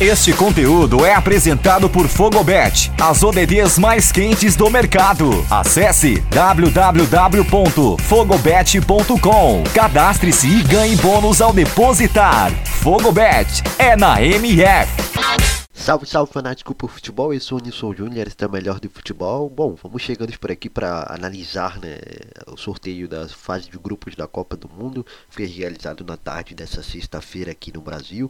Este conteúdo é apresentado por Fogobet, as ODDs mais quentes do mercado. Acesse www.fogobet.com. Cadastre-se e ganhe bônus ao depositar. Fogobet é na MF. Salve, salve fanático por futebol, eu sou o Nilson Júnior, está melhor do futebol. Bom, vamos chegando por aqui para analisar né, o sorteio das fases de grupos da Copa do Mundo. Foi realizado na tarde dessa sexta-feira aqui no Brasil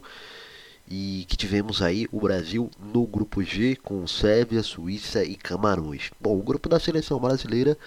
e que tivemos aí o Brasil no grupo G com Sérvia, Suíça e Camarões. Bom, o grupo da seleção brasileira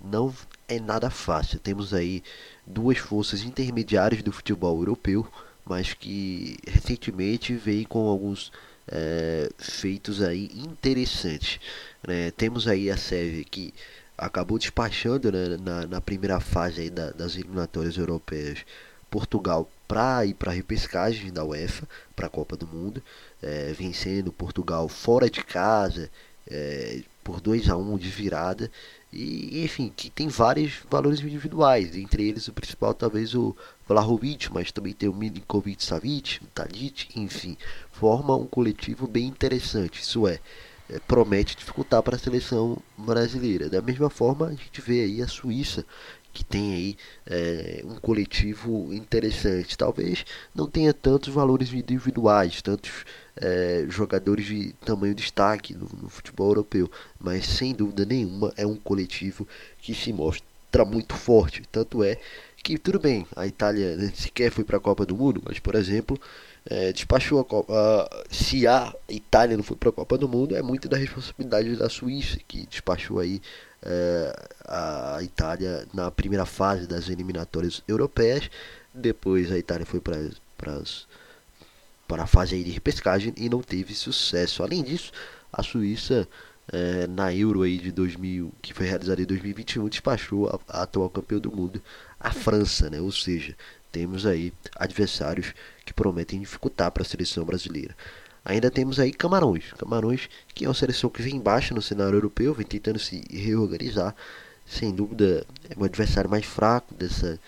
não é nada fácil. Temos aí duas forças intermediárias do futebol europeu, mas que recentemente vem com alguns é, feitos aí interessantes. Né? Temos aí a Sérvia que acabou despachando né, na, na, primeira fase da, das eliminatórias europeias Portugal para ir para a repescagem da UEFA para a Copa do Mundo, é, vencendo Portugal fora de casa é, por 2 a 1 de virada e enfim que tem vários valores individuais, entre eles o principal talvez o Vlahovic, mas também tem o Milinkovic Savic, o Tadic, enfim, forma um coletivo bem interessante. Isso é, é promete dificultar para a seleção brasileira. Da mesma forma, a gente vê aí a Suíça, que tem aí é, um coletivo interessante. Talvez não tenha tantos valores individuais, tantos é, jogadores de tamanho destaque no, no, futebol europeu, mas sem dúvida nenhuma é um coletivo que se mostra muito forte. Tanto é que, tudo bem, a Itália sequer foi para a Copa do Mundo, mas, por exemplo, é, despachou a Copa. se a Itália não foi para a Copa do Mundo, é muito da responsabilidade da Suíça, que despachou aí é, a Itália na primeira fase das eliminatórias europeias. Depois a Itália foi para para a fase de repescagem e não teve sucesso. Além disso, a Suíça é, na Euro aí de 2000, que foi realizada em 2021, despachou a, a atual campeão do mundo, a França, né? Ou seja, temos aí adversários que prometem dificultar para a seleção brasileira. Ainda temos aí Camarões. Camarões, que é uma seleção que vem baixa no cenário europeu, vem tentando se reorganizar. Sem dúvida, é um adversário mais fraco dessa,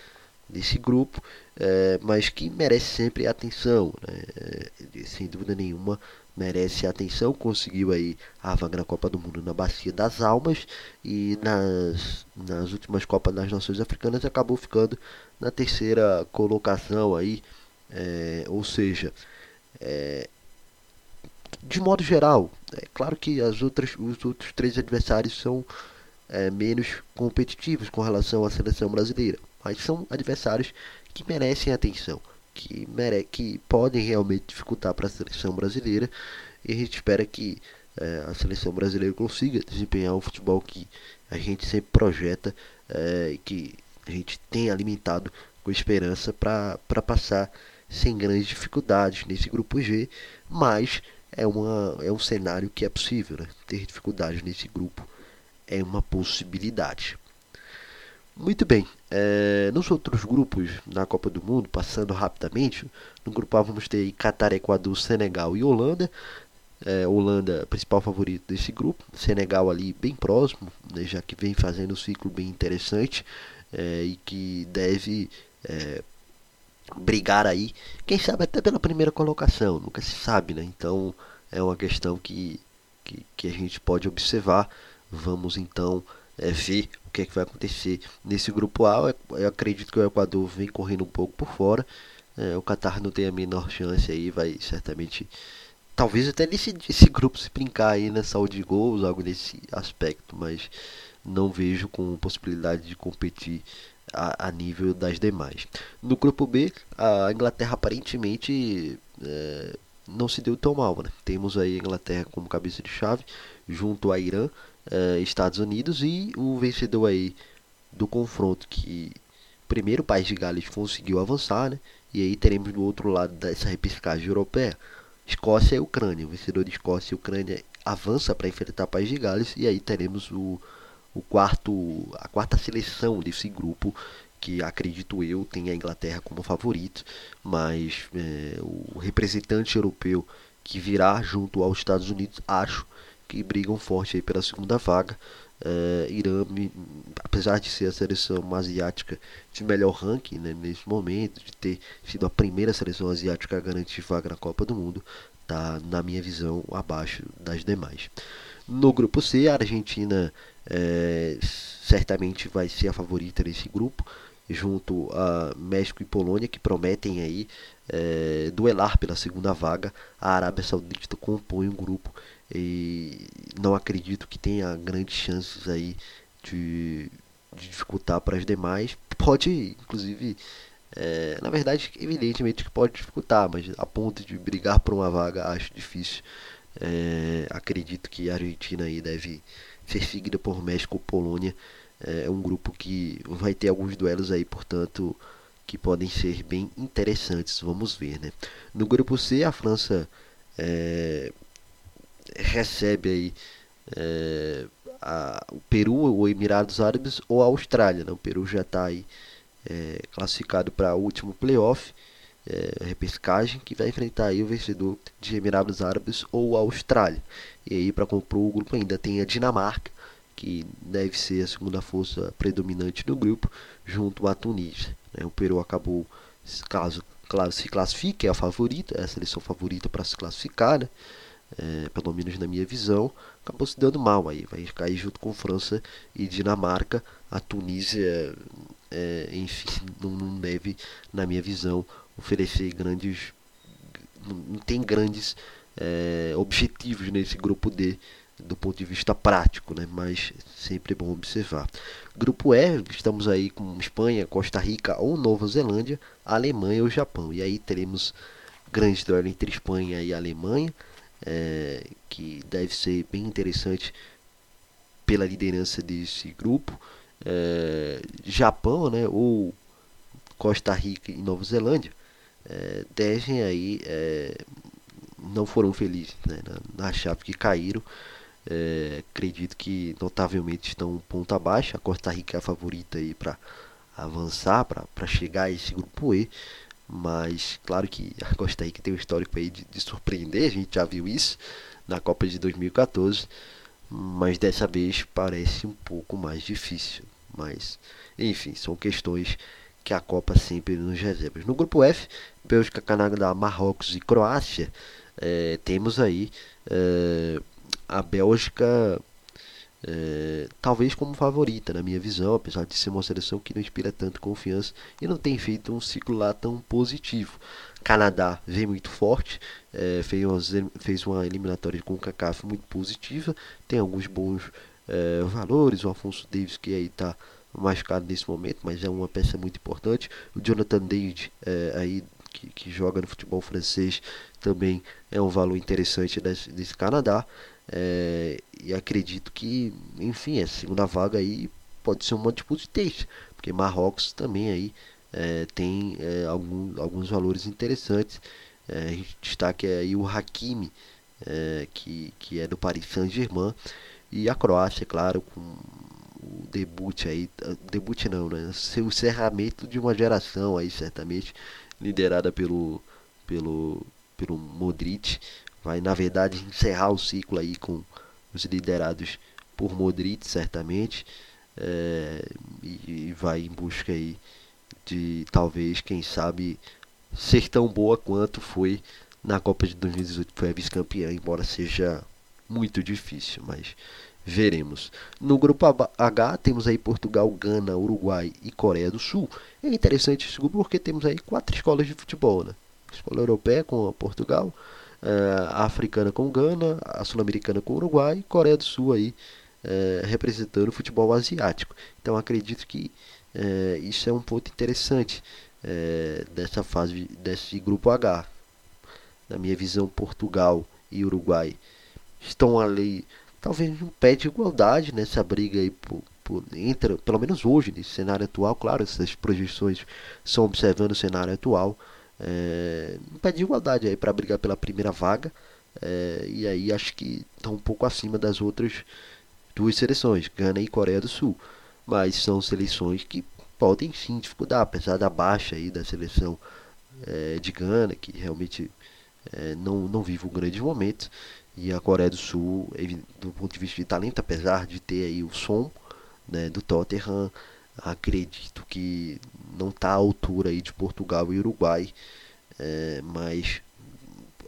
desse grupo, é, mas que merece sempre atenção. Né? É, sem dúvida nenhuma, merece atenção. Conseguiu aí a vaga na Copa do Mundo na Bacia das Almas e nas, nas últimas Copas das Nações Africanas acabou ficando na terceira colocação aí. É, ou seja, é, de modo geral, é claro que as outras, os outros três adversários são é, menos competitivos com relação à seleção brasileira, mas são adversários que merecem atenção, que, mere que podem realmente dificultar para a seleção brasileira e a gente espera que é, a seleção brasileira consiga desempenhar o futebol que a gente sempre projeta é, e que a gente tem alimentado com esperança para passar sem grandes dificuldades nesse grupo G, mas é, uma, é um cenário que é possível. Né? Ter dificuldades nesse grupo é uma possibilidade. Muito bem, é, nos outros grupos na Copa do Mundo, passando rapidamente, no grupo A vamos ter Catar, Equador, Senegal e Holanda. É, Holanda, principal favorito desse grupo, Senegal ali bem próximo, né, já que vem fazendo um ciclo bem interessante é, e que deve é, brigar aí, quem sabe até pela primeira colocação, nunca se sabe, né? Então é uma questão que, que, que a gente pode observar. Vamos então é, ver o que, é que vai acontecer nesse grupo A. Eu acredito que o Equador vem correndo um pouco por fora. É, o Qatar não tem a menor chance aí, vai certamente. Talvez até nesse esse grupo se brincar aí na saúde de gols, algo nesse aspecto, mas não vejo com possibilidade de competir a, a, nível das demais. No grupo B, a Inglaterra aparentemente é, não se deu tão mal. Né? Temos aí a Inglaterra como cabeça de chave, junto a Irã, é, Estados Unidos e o vencedor aí do confronto que primeiro o país de Gales conseguiu avançar, né? E aí teremos do outro lado dessa repescagem europeia, Escócia e Ucrânia. O vencedor de Escócia e Ucrânia avança para enfrentar o país de Gales e aí teremos o o quarto, a quarta seleção desse grupo, que acredito eu tem a Inglaterra como favorito, mas é, o representante europeu que virá junto aos Estados Unidos, acho que brigam forte pela segunda vaga. É, Irã, apesar de ser a seleção asiática de melhor ranking né, nesse momento, de ter sido a primeira seleção asiática a garantir vaga na Copa do Mundo, tá, na minha visão, abaixo das demais. No grupo C, a Argentina é, certamente vai ser a favorita nesse grupo, junto a México e Polônia, que prometem aí é, duelar pela segunda vaga. A Arábia Saudita compõe um grupo e não acredito que tenha grandes chances aí de, de dificultar para as demais. Pode, inclusive, é, na verdade, evidentemente que pode dificultar, mas a ponto de brigar por uma vaga acho difícil. É, acredito que a Argentina aí deve ser seguida por México ou Polônia. É um grupo que vai ter alguns duelos aí, portanto, que podem ser bem interessantes. Vamos ver, né? No grupo C, a França é, recebe aí é, a, o Peru, o Emirados Árabes ou a Austrália. Né? O Peru já está aí é, classificado para o último playoff, é, repescagem, que vai enfrentar aí o vencedor de Emirados Árabes ou Austrália. E aí para compor o grupo ainda tem a Dinamarca, que deve ser a segunda força predominante do grupo, junto à Tunísia. Né? O Peru acabou, caso claro, se classifique, é a favorita, é a seleção favorita para se classificar, né? É, pelo menos na minha visão, acabou se dando mal aí. Vai cair junto com França e Dinamarca. A Tunísia é, enfim, não, não, deve, na minha visão, oferecer grandes. Não tem grandes é, objetivos nesse grupo D do ponto de vista prático, né? mas sempre é bom observar. Grupo E, estamos aí com Espanha, Costa Rica ou Nova Zelândia, Alemanha ou Japão. E aí teremos grandes duelo entre Espanha e Alemanha, é, que deve ser bem interessante pela liderança desse grupo é, Japão, né, ou Costa Rica e Nova Zelândia, é, devem aí é, não foram felizes né, na, na chave que caíram. É, acredito que notavelmente estão um ponto abaixo. A Costa Rica é a favorita aí para avançar, para chegar a esse grupo E. Mas claro que a Costa Rica tem um histórico aí de, de surpreender, a gente já viu isso na Copa de 2014 mas dessa vez parece um pouco mais difícil. Mas, enfim, são questões que a Copa sempre nos reserva. No grupo F, Bélgica, Canadá, Marrocos e Croácia, é, temos aí é, a Bélgica é, talvez como favorita na minha visão, apesar de ser uma seleção que não inspira tanta confiança e não tem feito um ciclo lá tão positivo. Canadá vem muito forte, é, fez, uma, fez uma eliminatória com o CACAF muito positiva, tem alguns bons é, valores, o Afonso Davis que aí está machucado nesse momento, mas é uma peça muito importante. O Jonathan David é, aí que, que, joga no futebol francês também é um valor interessante desse, desse Canadá. É, e acredito que, enfim, essa segunda vaga aí pode ser uma disputa porque Marrocos também aí é, tem é, algum, alguns valores interessantes. É, a gente destaca aí o Hakimi, é, que, que é do Paris Saint-Germain, e a Croácia, claro, com o debut aí, debut não, né? O encerramento de uma geração aí, certamente, liderada pelo, pelo, pelo Modric, vai na verdade encerrar o ciclo aí com os liderados por Modric, certamente, é, e, e vai em busca aí de talvez, quem sabe, ser tão boa quanto foi na Copa de 2018, que foi a vice-campeã, embora seja muito difícil, mas veremos. No grupo H temos aí Portugal, Gana, Uruguai e Coreia do Sul. É interessante esse grupo porque temos aí quatro escolas de futebol, né? A escola europeia com Portugal, a africana com Gana, a sul-americana com Uruguai e Coreia do Sul aí é, representando o futebol asiático. Então acredito que é, isso é um ponto interessante é, dessa fase, desse grupo H. Na minha visão, Portugal e Uruguai estão ali, talvez um pé de igualdade nessa briga aí por, por, entre, pelo menos hoje, nesse cenário atual. Claro, essas projeções são observando o cenário atual. É, um pé de igualdade aí para brigar pela primeira vaga. É, e aí acho que estão um pouco acima das outras duas seleções, Gana e Coreia do Sul mas são seleções que podem sim dificultar, apesar da baixa aí da seleção é, de Gana, que realmente é, não, não vive um grande momento, e a Coreia do Sul, do ponto de vista de talento, apesar de ter aí o som né, do Tottenham, acredito que não está à altura aí de Portugal e Uruguai, é, mas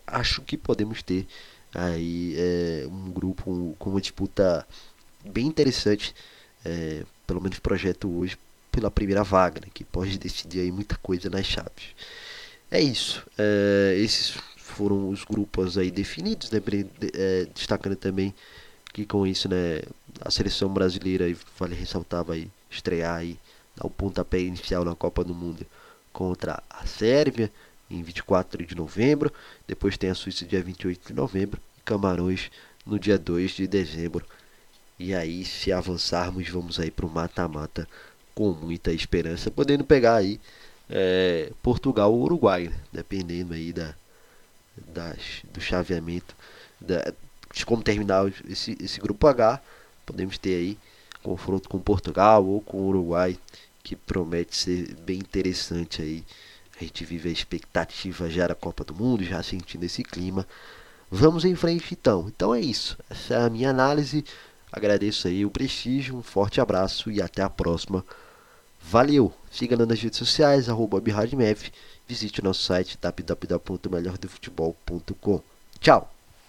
acho que podemos ter aí é, um grupo com uma disputa bem interessante, é, pelo menos projeto hoje, pela primeira vaga, né, que pode decidir aí muita coisa nas chaves. É isso. É, esses foram os grupos aí definidos, né, é, destacando também que com isso, né, a seleção brasileira, vale ressaltar, vai estrear aí, dar o pontapé inicial na Copa do Mundo contra a Sérvia em 24 de novembro, depois tem a Suíça dia 28 de novembro e Camarões no dia 2 de dezembro. E aí, se avançarmos, vamos aí para o mata-mata com muita esperança, podendo pegar aí é, Portugal ou Uruguai, né? dependendo aí da, das, do chaveamento, da, de como terminar esse, esse grupo H, podemos ter aí confronto com Portugal ou com Uruguai, que promete ser bem interessante aí. A gente vive a expectativa já da Copa do Mundo, já sentindo esse clima. Vamos em frente então. Então é isso. Essa é a minha análise. Agradeço aí o prestígio, um forte abraço e até a próxima. Valeu! Siga nas redes sociais, arroba Visite o nosso site www.melhordofutebol.com. Tchau!